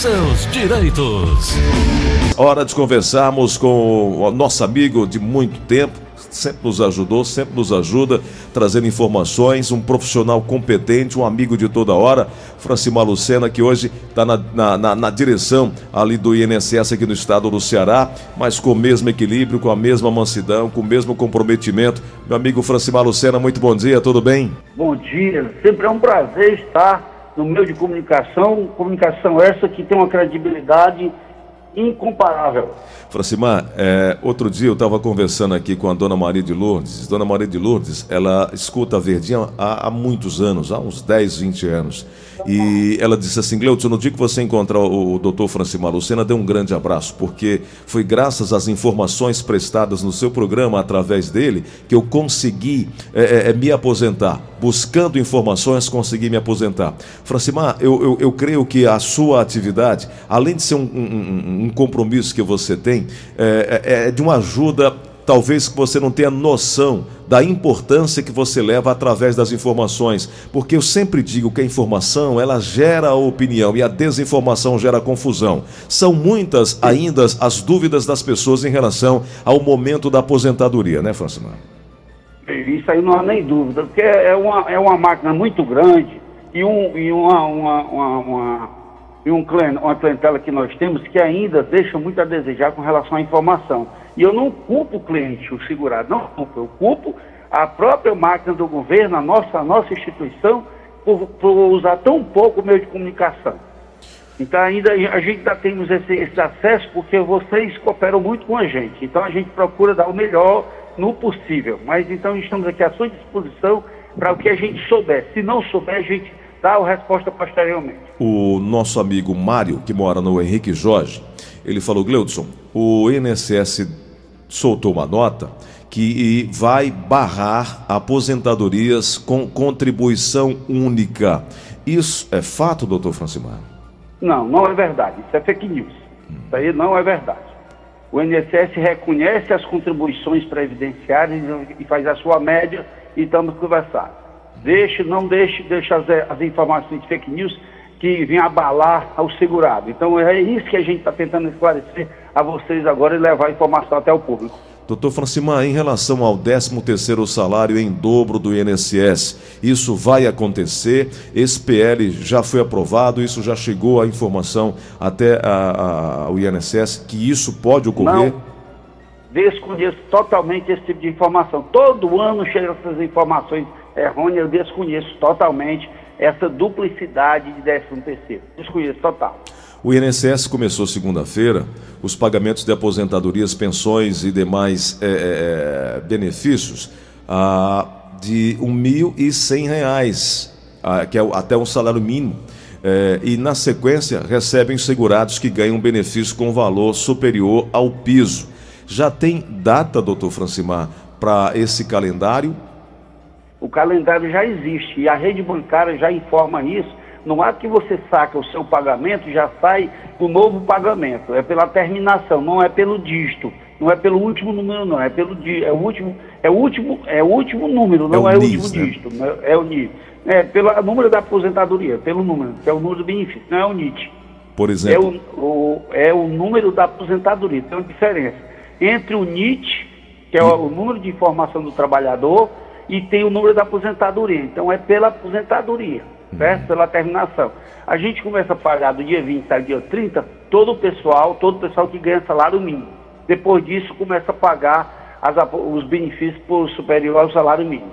seus direitos. Hora de conversarmos com o nosso amigo de muito tempo, sempre nos ajudou, sempre nos ajuda, trazendo informações, um profissional competente, um amigo de toda hora, Francimar Lucena, que hoje está na, na, na, na, direção ali do INSS aqui no estado do Ceará, mas com o mesmo equilíbrio, com a mesma mansidão, com o mesmo comprometimento. Meu amigo Francimar Lucena, muito bom dia, tudo bem? Bom dia, sempre é um prazer estar no meio de comunicação, comunicação essa que tem uma credibilidade incomparável. Francimar, é, outro dia eu estava conversando aqui com a dona Maria de Lourdes. Dona Maria de Lourdes, ela escuta a Verdinha há, há muitos anos, há uns 10, 20 anos. E ela disse assim: Gleudson, no dia que você encontrar o, o doutor Francimar Lucena, dê um grande abraço, porque foi graças às informações prestadas no seu programa, através dele, que eu consegui é, é, é me aposentar. Buscando informações, consegui me aposentar. Francimar, eu, eu, eu creio que a sua atividade, além de ser um, um, um compromisso que você tem, é, é, é de uma ajuda talvez que você não tenha noção da importância que você leva através das informações, porque eu sempre digo que a informação ela gera a opinião e a desinformação gera confusão. São muitas ainda as dúvidas das pessoas em relação ao momento da aposentadoria, né, Francimar? Isso aí não há nem dúvida, porque é uma, é uma máquina muito grande e, um, e uma, uma, uma e um, uma clientela que nós temos que ainda deixa muito a desejar com relação à informação. E eu não culpo o cliente, o segurado, não culpo, eu culpo a própria máquina do governo, a nossa, a nossa instituição, por, por usar tão pouco o meio de comunicação. Então ainda a gente ainda temos esse, esse acesso porque vocês cooperam muito com a gente. Então a gente procura dar o melhor no possível. Mas então estamos aqui à sua disposição para o que a gente souber. Se não souber, a gente dá a resposta posteriormente. O nosso amigo Mário, que mora no Henrique Jorge, ele falou, Gleudson, o INSS soltou uma nota que vai barrar aposentadorias com contribuição única. Isso é fato, doutor Francimar? Não, não é verdade. Isso é fake news. Isso aí não é verdade. O INSS reconhece as contribuições previdenciárias e faz a sua média e estamos conversando. Deixe, não deixe, deixe as, as informações de fake news que vêm abalar ao segurado. Então é isso que a gente está tentando esclarecer a vocês agora e levar a informação até o público. Doutor Francimar, em relação ao 13º salário em dobro do INSS, isso vai acontecer? Esse PL já foi aprovado, isso já chegou a informação até a, a, o INSS que isso pode ocorrer? Não, desconheço totalmente esse tipo de informação. Todo ano chegam essas informações errôneas, eu desconheço totalmente essa duplicidade de 13º. Desconheço total. O INSS começou segunda-feira os pagamentos de aposentadorias, pensões e demais é, é, benefícios ah, de R$ 1.100, ah, que é até um salário mínimo. É, e, na sequência, recebem segurados que ganham benefício com valor superior ao piso. Já tem data, doutor Francimar, para esse calendário? O calendário já existe e a rede bancária já informa isso no ato que você saca o seu pagamento, já sai o novo pagamento. É pela terminação, não é pelo dígito. Não é pelo último número, não. É pelo é o último, é o último, é o último número, não é o, é o último né? dígito. Né? É o NIS. É pelo número da aposentadoria, pelo número, que é o número do benefício, não é o NIT. Por exemplo. É o, o, é o número da aposentadoria. Tem uma diferença entre o NIT, que é o, o número de informação do trabalhador, e tem o número da aposentadoria. Então é pela aposentadoria certo? Pela terminação. A gente começa a pagar do dia 20 ao dia 30 todo o pessoal, todo o pessoal que ganha salário mínimo. Depois disso, começa a pagar as, os benefícios por superior ao salário mínimo.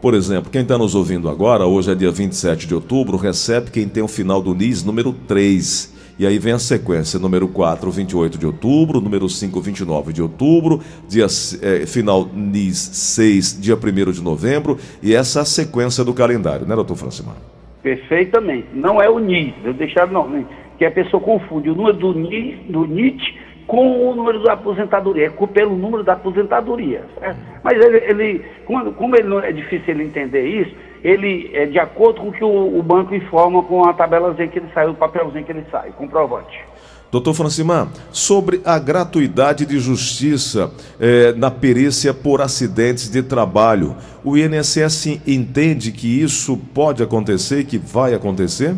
Por exemplo, quem está nos ouvindo agora, hoje é dia 27 de outubro, recebe quem tem o final do NIS número 3. E aí vem a sequência, número 4, 28 de outubro, número 5, 29 de outubro, dia, é, final NIS 6, dia 1 de novembro, e essa é a sequência do calendário, né, doutor Francimar? Perfeitamente. Não é o NIS, eu deixaram não, né? que a pessoa confunde o número do NIS, do NIT com o número da aposentadoria, é pelo número da aposentadoria. Certo? Mas ele, ele como, como, ele não é difícil ele entender isso, ele é de acordo com o que o, o banco informa com a tabelazinha que ele sai, o papelzinho que ele sai, comprovante. Doutor Francimar, sobre a gratuidade de justiça eh, na perícia por acidentes de trabalho, o INSS entende que isso pode acontecer, que vai acontecer?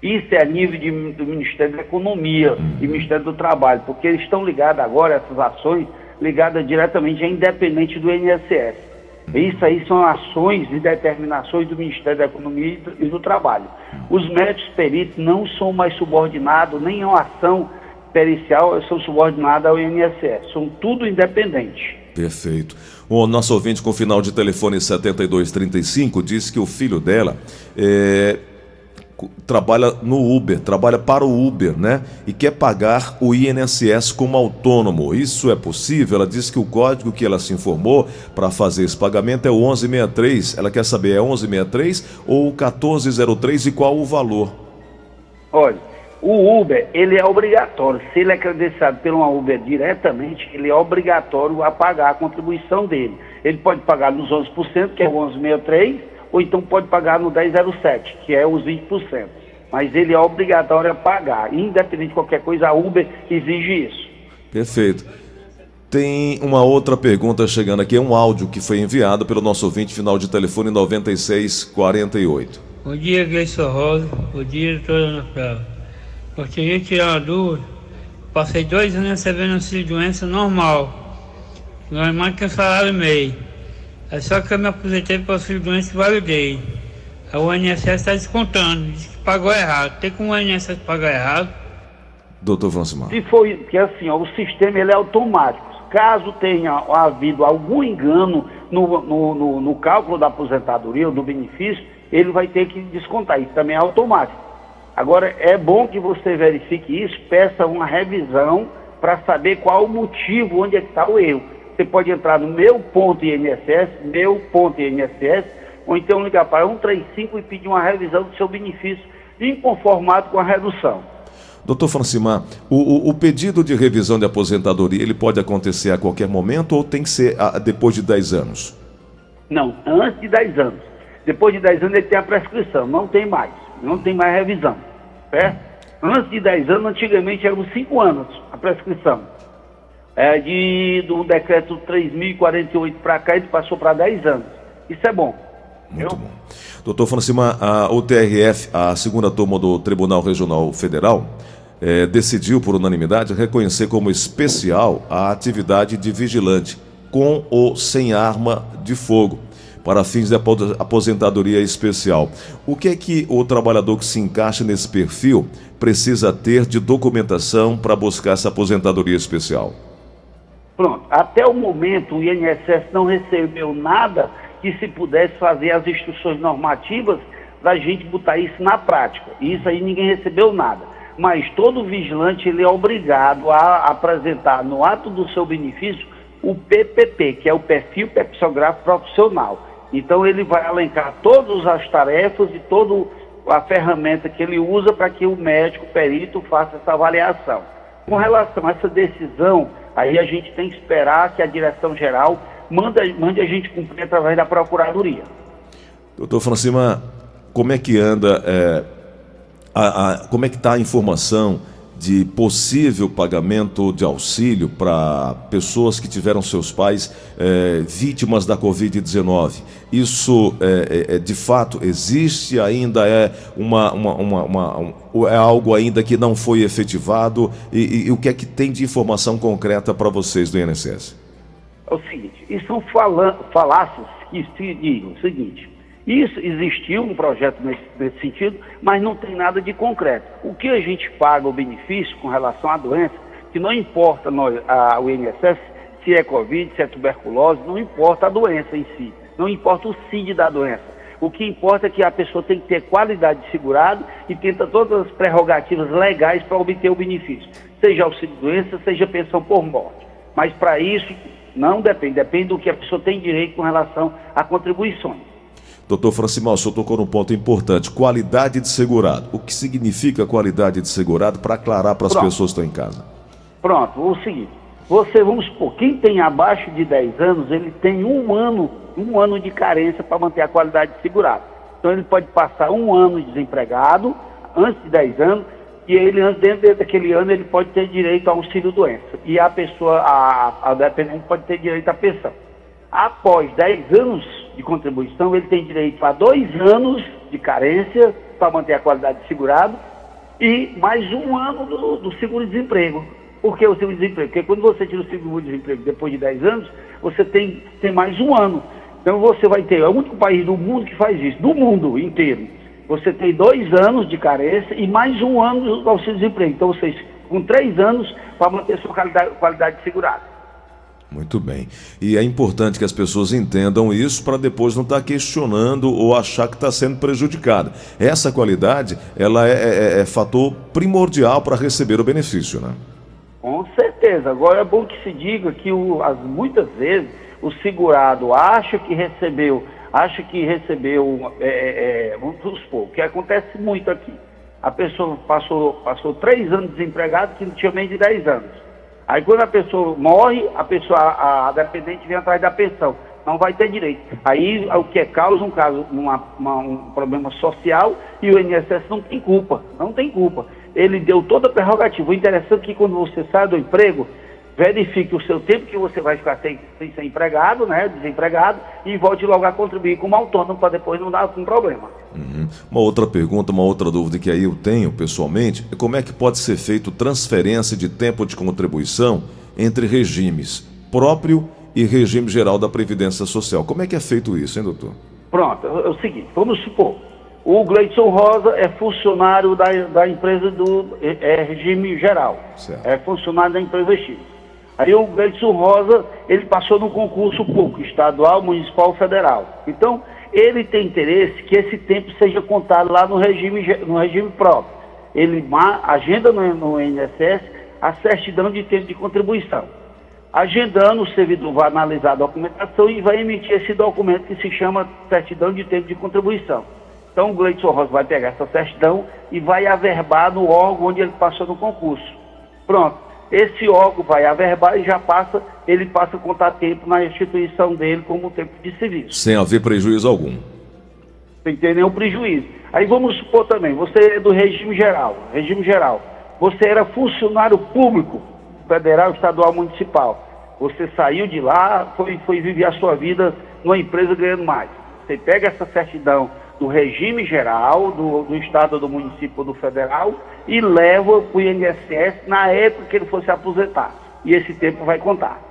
Isso é a nível de, do Ministério da Economia e Ministério do Trabalho, porque eles estão ligados agora, essas ações, ligadas diretamente a independente do INSS. Isso aí são ações e determinações do Ministério da Economia e do Trabalho. Os médicos peritos não são mais subordinados, nem a ação pericial são subordinados ao INSS, são tudo independente. Perfeito. O nosso ouvinte com final de telefone 7235 disse que o filho dela é, trabalha no Uber, trabalha para o Uber, né? E quer pagar o INSS como autônomo. Isso é possível? Ela disse que o código que ela se informou para fazer esse pagamento é o 1163. Ela quer saber é 1163 ou 1403 e qual o valor? Olha, o Uber, ele é obrigatório. Se ele é credenciado pelo Uber diretamente, ele é obrigatório a pagar a contribuição dele. Ele pode pagar nos 11%, que é o 1163 ou então pode pagar no 1007, que é os 20%. Mas ele é obrigatório a pagar, independente de qualquer coisa, a Uber exige isso. Perfeito. Tem uma outra pergunta chegando aqui, é um áudio que foi enviado pelo nosso ouvinte, final de telefone 9648. Bom dia, Gleison Rosa. Bom dia, doutora Ana Flávia. Gostaria de tirar uma dúvida. Passei dois anos recebendo auxílio de doença normal. Não é mais que um salário e meio. É só que eu me aposentei para auxílio doença e validei. A ONSS está descontando, diz que pagou errado. Tem como o ONSS pagar errado? Doutor Francimar. Se foi, que assim, ó, o sistema ele é automático. Caso tenha havido algum engano no, no, no, no cálculo da aposentadoria ou do benefício, ele vai ter que descontar. Isso também é automático. Agora, é bom que você verifique isso, peça uma revisão para saber qual o motivo, onde é que está o erro você pode entrar no meu ponto INSS, meu ponto INSS, ou então ligar para 135 e pedir uma revisão do seu benefício inconformado com a redução. Doutor Francimar, o, o, o, pedido de revisão de aposentadoria, ele pode acontecer a qualquer momento ou tem que ser a, depois de 10 anos? Não, antes de 10 anos. Depois de 10 anos ele tem a prescrição, não tem mais, não tem mais revisão, certo? Antes de 10 anos, antigamente eram 5 anos a prescrição é, de, do decreto 3048 para cá, ele passou para 10 anos. Isso é bom. Muito bom. Doutor Francima, a UTRF, a segunda turma do Tribunal Regional Federal, é, decidiu por unanimidade reconhecer como especial a atividade de vigilante, com ou sem arma de fogo, para fins de aposentadoria especial. O que é que o trabalhador que se encaixa nesse perfil precisa ter de documentação para buscar essa aposentadoria especial? Pronto, até o momento o INSS não recebeu nada que se pudesse fazer as instruções normativas da gente botar isso na prática. Isso aí ninguém recebeu nada. Mas todo vigilante ele é obrigado a apresentar no ato do seu benefício o PPP, que é o perfil pepsográfico profissional. Então ele vai alencar todas as tarefas e toda a ferramenta que ele usa para que o médico perito faça essa avaliação. Com relação a essa decisão Aí a gente tem que esperar que a direção geral manda, mande a gente cumprir através da Procuradoria. Doutor Francima, como é que anda, é, a, a, como é que está a informação de possível pagamento de auxílio para pessoas que tiveram seus pais é, vítimas da Covid-19. Isso é, é, de fato existe ainda é uma, uma, uma, uma, é algo ainda que não foi efetivado e, e, e o que é que tem de informação concreta para vocês do INSS? É o seguinte, isso são falácias que se digam o seguinte, isso existiu um projeto nesse, nesse, sentido, mas não tem nada de concreto. O que a gente paga o benefício com relação à doença, que não importa nós, a, o INSS se é Covid, se é tuberculose, não importa a doença em si, não importa o CID da doença. O que importa é que a pessoa tem que ter qualidade de segurado e tenta todas as prerrogativas legais para obter o benefício, seja auxílio doença, seja pensão por morte. Mas para isso não depende, depende do que a pessoa tem direito com relação a contribuições. Doutor Francimal, o senhor tocou num ponto importante: qualidade de segurado. O que significa qualidade de segurado para aclarar para as pessoas que estão em casa? Pronto, o seguinte: você, vamos supor, quem tem abaixo de 10 anos, ele tem um ano, um ano de carência para manter a qualidade de segurado. Então ele pode passar um ano desempregado, antes de 10 anos, e ele, dentro daquele ano, ele pode ter direito ao auxílio doença. E a pessoa, a, a dependente, pode ter direito à pensão. Após 10 anos de contribuição, ele tem direito a dois anos de carência para manter a qualidade de segurado e mais um ano do, do seguro-desemprego. Por que o seguro-desemprego? Porque quando você tira o seguro-desemprego depois de 10 anos, você tem, tem mais um ano. Então você vai ter, é o único país do mundo que faz isso, do mundo inteiro. Você tem dois anos de carência e mais um ano do auxílio-desemprego. Então, vocês, com três anos, para manter sua qualidade, qualidade de segurado. Muito bem. E é importante que as pessoas entendam isso para depois não estar tá questionando ou achar que está sendo prejudicada. Essa qualidade, ela é, é, é fator primordial para receber o benefício, né? Com certeza. Agora é bom que se diga que o, as, muitas vezes o segurado acha que recebeu, acha que recebeu, é, é, é vamos supor, que acontece muito aqui. A pessoa passou, passou três anos desempregado que não tinha menos de 10 anos. Aí quando a pessoa morre, a pessoa, a, a dependente vem atrás da pensão. Não vai ter direito. Aí o que é causa um caso, uma, uma, um problema social e o INSS não tem culpa. Não tem culpa ele deu toda a prerrogativa. O interessante é que quando você sai do emprego, verifique o seu tempo que você vai ficar sem, sem ser empregado, né, desempregado, e volte logo a contribuir como autônomo para depois não dar um problema. Uhum. Uma outra pergunta, uma outra dúvida que aí eu tenho pessoalmente é como é que pode ser feito transferência de tempo de contribuição entre regimes próprio e regime geral da Previdência Social. Como é que é feito isso, hein, doutor? Pronto, é o seguinte, vamos supor, o Gleidson Rosa é funcionário da, da empresa do é, é regime geral. Certo. É funcionário da empresa X. Aí o Gleidson Rosa, ele passou no concurso público, estadual, municipal, federal. Então, ele tem interesse que esse tempo seja contado lá no regime, no regime próprio. Ele agenda no, no INSS a certidão de tempo de contribuição. Agendando, o servidor vai analisar a documentação e vai emitir esse documento que se chama certidão de tempo de contribuição. Então o Gleidson Rosa vai pegar essa certidão e vai averbar no órgão onde ele passou no concurso. Pronto. Esse órgão vai averbar e já passa, ele passa a contar tempo na instituição dele como tempo de serviço. Sem haver prejuízo algum. Sem ter nenhum prejuízo. Aí vamos supor também, você é do regime geral, regime geral. Você era funcionário público, federal, estadual, municipal. Você saiu de lá, foi, foi viver a sua vida numa empresa ganhando mais. Você pega essa certidão do regime geral, do, do estado, do município, do federal, e leva para o INSS na época que ele fosse aposentar. E esse tempo vai contar.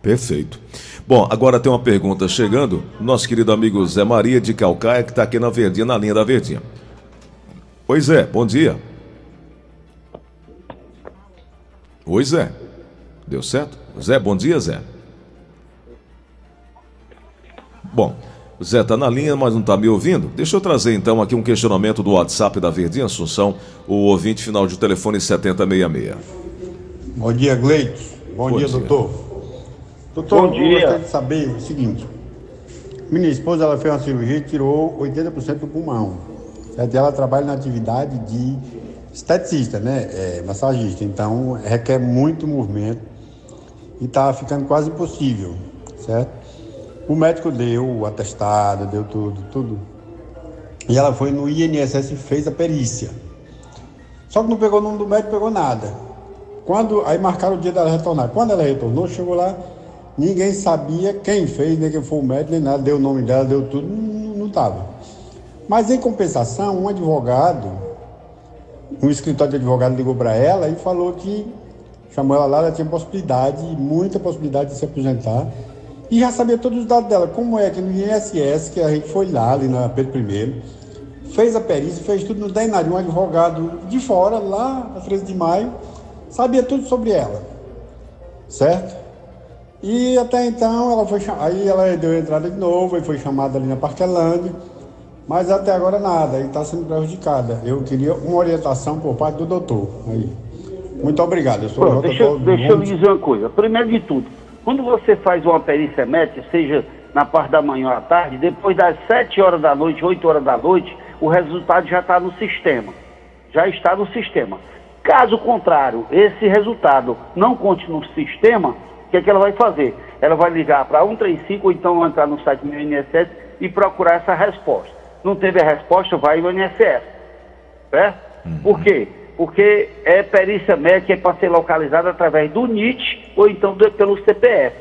Perfeito. Bom, agora tem uma pergunta chegando. Nosso querido amigo Zé Maria de Calcaia, que está aqui na Verdinha, na linha da Verdinha. Pois é, bom dia. Oi, Zé. Deu certo? Zé, bom dia, Zé. Bom, Zé está na linha, mas não está me ouvindo. Deixa eu trazer então aqui um questionamento do WhatsApp da Verdinha Assunção, o ouvinte final de telefone 7066. Bom dia, Gleite. Bom, Bom dia, dia, doutor. Doutor, Bom dia. eu gostaria de saber o seguinte. Minha esposa ela fez uma cirurgia e tirou 80% do pulmão. Certo? Ela trabalha na atividade de esteticista, né? É, massagista. Então requer muito movimento e está ficando quase impossível, certo? O médico deu o atestado, deu tudo, tudo. E ela foi no INSS e fez a perícia. Só que não pegou o nome do médico, pegou nada. Quando aí marcaram o dia dela retornar. Quando ela retornou, chegou lá, ninguém sabia quem fez, nem quem foi o médico, nem nada, deu o nome dela, deu tudo, não estava. Mas em compensação, um advogado, um escritório de advogado ligou para ela e falou que chamou ela lá, ela tinha possibilidade, muita possibilidade de se aposentar e já sabia todos os dados dela. Como é que no INSS, que a gente foi lá, ali na Pedro I, fez a perícia, fez tudo no DENARI, um advogado de fora, lá na 13 de maio, sabia tudo sobre ela. Certo? E até então ela foi aí ela deu entrada de novo, e foi chamada ali na Parquelândia, mas até agora nada, e está sendo prejudicada. Eu queria uma orientação por parte do doutor. Aí. Muito obrigado. Eu sou Pronto, deixa, deixa eu lhe dizer uma coisa. Primeiro de tudo, quando você faz uma perícia médica, seja na parte da manhã ou à tarde, depois das 7 horas da noite, 8 horas da noite, o resultado já está no sistema. Já está no sistema. Caso contrário, esse resultado não conte no sistema, o que, é que ela vai fazer? Ela vai ligar para 135 ou então entrar no site do INSS e procurar essa resposta. Não teve a resposta, vai ao INSS. Certo? Uhum. Por quê? Porque é perícia médica é para ser localizada através do NIT ou então do, pelo CPF.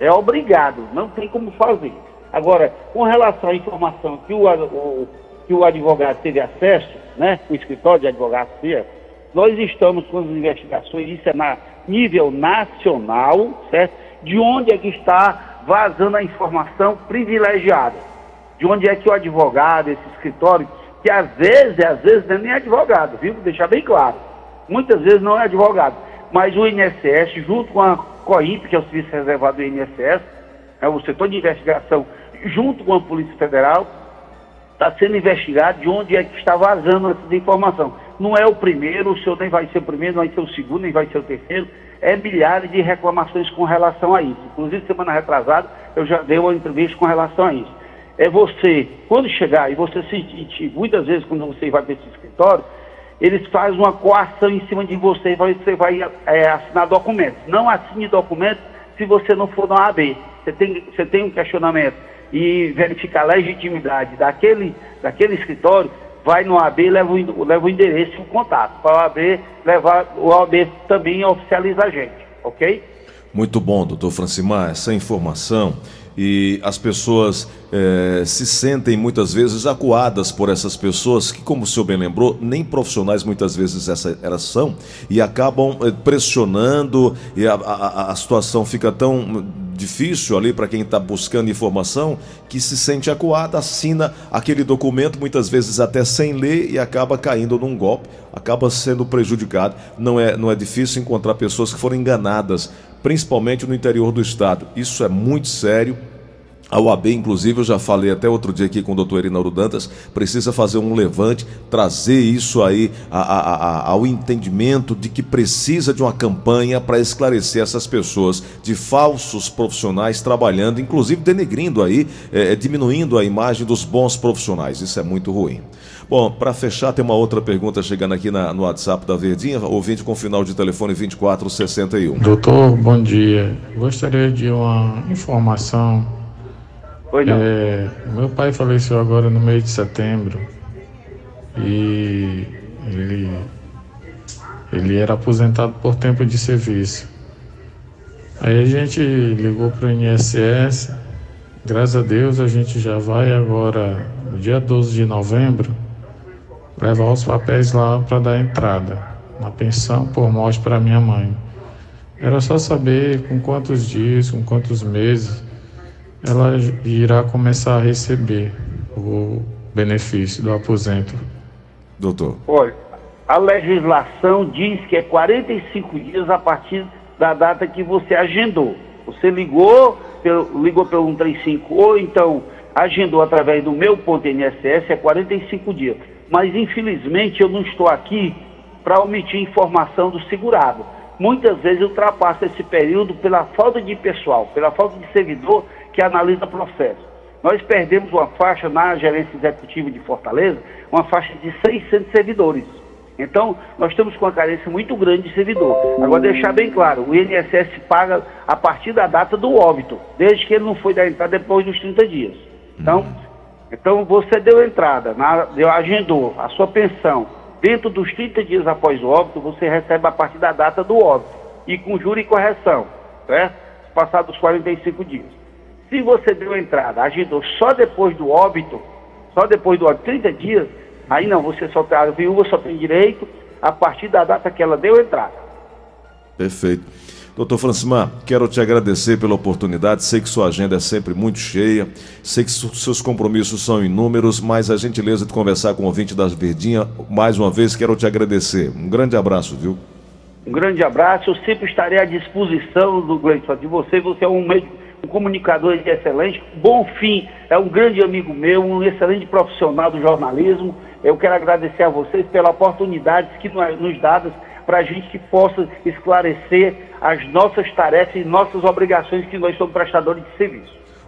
É obrigado, não tem como fazer. Agora, com relação à informação que o, o, que o advogado teve acesso, né, o escritório de advocacia, nós estamos com as investigações, isso é na nível nacional, certo? De onde é que está vazando a informação privilegiada? De onde é que o advogado, esse escritório, que às vezes, às vezes não é nem advogado, viu? Vou deixar bem claro. Muitas vezes não é advogado, mas o INSS, junto com a COIP, que é o Serviço Reservado do INSS, é o setor de investigação, junto com a Polícia Federal, está sendo investigado de onde é que está vazando essa informação. Não é o primeiro, o senhor nem vai ser o primeiro, não vai ser o segundo, nem vai ser o terceiro. É milhares de reclamações com relação a isso. Inclusive, semana retrasada, eu já dei uma entrevista com relação a isso. É você, quando chegar, e você se muitas vezes quando você vai para esse escritório, eles fazem uma coação em cima de você, você vai é, assinar documentos. Não assine documentos se você não for na AB. Você tem, você tem um questionamento e verificar a legitimidade daquele, daquele escritório, vai no AB, leva o, leva o endereço e o contato. Para o AB levar, o AB também oficializa a gente, ok? Muito bom, doutor Francimar, essa informação e as pessoas é, se sentem muitas vezes acuadas por essas pessoas que, como o senhor bem lembrou, nem profissionais muitas vezes essa, elas são e acabam é, pressionando e a, a, a situação fica tão difícil ali para quem está buscando informação que se sente acuada, assina aquele documento muitas vezes até sem ler e acaba caindo num golpe, acaba sendo prejudicado. Não é, não é difícil encontrar pessoas que foram enganadas principalmente no interior do estado. Isso é muito sério. A UAB, inclusive, eu já falei até outro dia aqui com o doutor Erinauro Dantas, precisa fazer um levante, trazer isso aí a, a, a, ao entendimento de que precisa de uma campanha para esclarecer essas pessoas de falsos profissionais trabalhando, inclusive denegrindo aí, é, diminuindo a imagem dos bons profissionais. Isso é muito ruim. Bom, para fechar, tem uma outra pergunta chegando aqui na, no WhatsApp da Verdinha, ouvinte com final de telefone 2461. Doutor, bom dia. Gostaria de uma informação. Oi, não. É, meu pai faleceu agora no mês de setembro e ele, ele era aposentado por tempo de serviço. Aí a gente ligou para o INSS, graças a Deus a gente já vai agora, no dia 12 de novembro, levar os papéis lá para dar entrada na pensão por morte para minha mãe. Era só saber com quantos dias, com quantos meses ela irá começar a receber o benefício do aposento. Doutor. Olha, a legislação diz que é 45 dias a partir da data que você agendou. Você ligou pelo, ligou pelo 135 ou então agendou através do meu ponto INSS, é 45 dias mas infelizmente eu não estou aqui para omitir informação do segurado. Muitas vezes ultrapassa esse período pela falta de pessoal, pela falta de servidor que analisa o processo. Nós perdemos uma faixa na gerência executiva de Fortaleza, uma faixa de 600 servidores. Então, nós estamos com uma carência muito grande de servidor. Agora, deixar bem claro, o INSS paga a partir da data do óbito, desde que ele não foi da entrada depois dos 30 dias. Então, então você deu entrada, na, deu, agendou a sua pensão dentro dos 30 dias após o óbito, você recebe a partir da data do óbito e com juro e correção, certo? Passados os 45 dias. Se você deu entrada, agendou só depois do óbito, só depois do óbito, 30 dias, aí não, você só tem, a viúva só tem direito a partir da data que ela deu entrada. Perfeito. Doutor Francimar, quero te agradecer pela oportunidade. Sei que sua agenda é sempre muito cheia, sei que seus compromissos são inúmeros, mas a gentileza de conversar com o ouvinte das Verdinha, mais uma vez, quero te agradecer. Um grande abraço, viu? Um grande abraço, eu sempre estarei à disposição do Gleison, de você. Você é um, um comunicador excelente. Bom fim, é um grande amigo meu, um excelente profissional do jornalismo. Eu quero agradecer a vocês pela oportunidade que nos dadas para a gente que possa esclarecer as nossas tarefas e nossas obrigações que nós somos prestadores de serviço.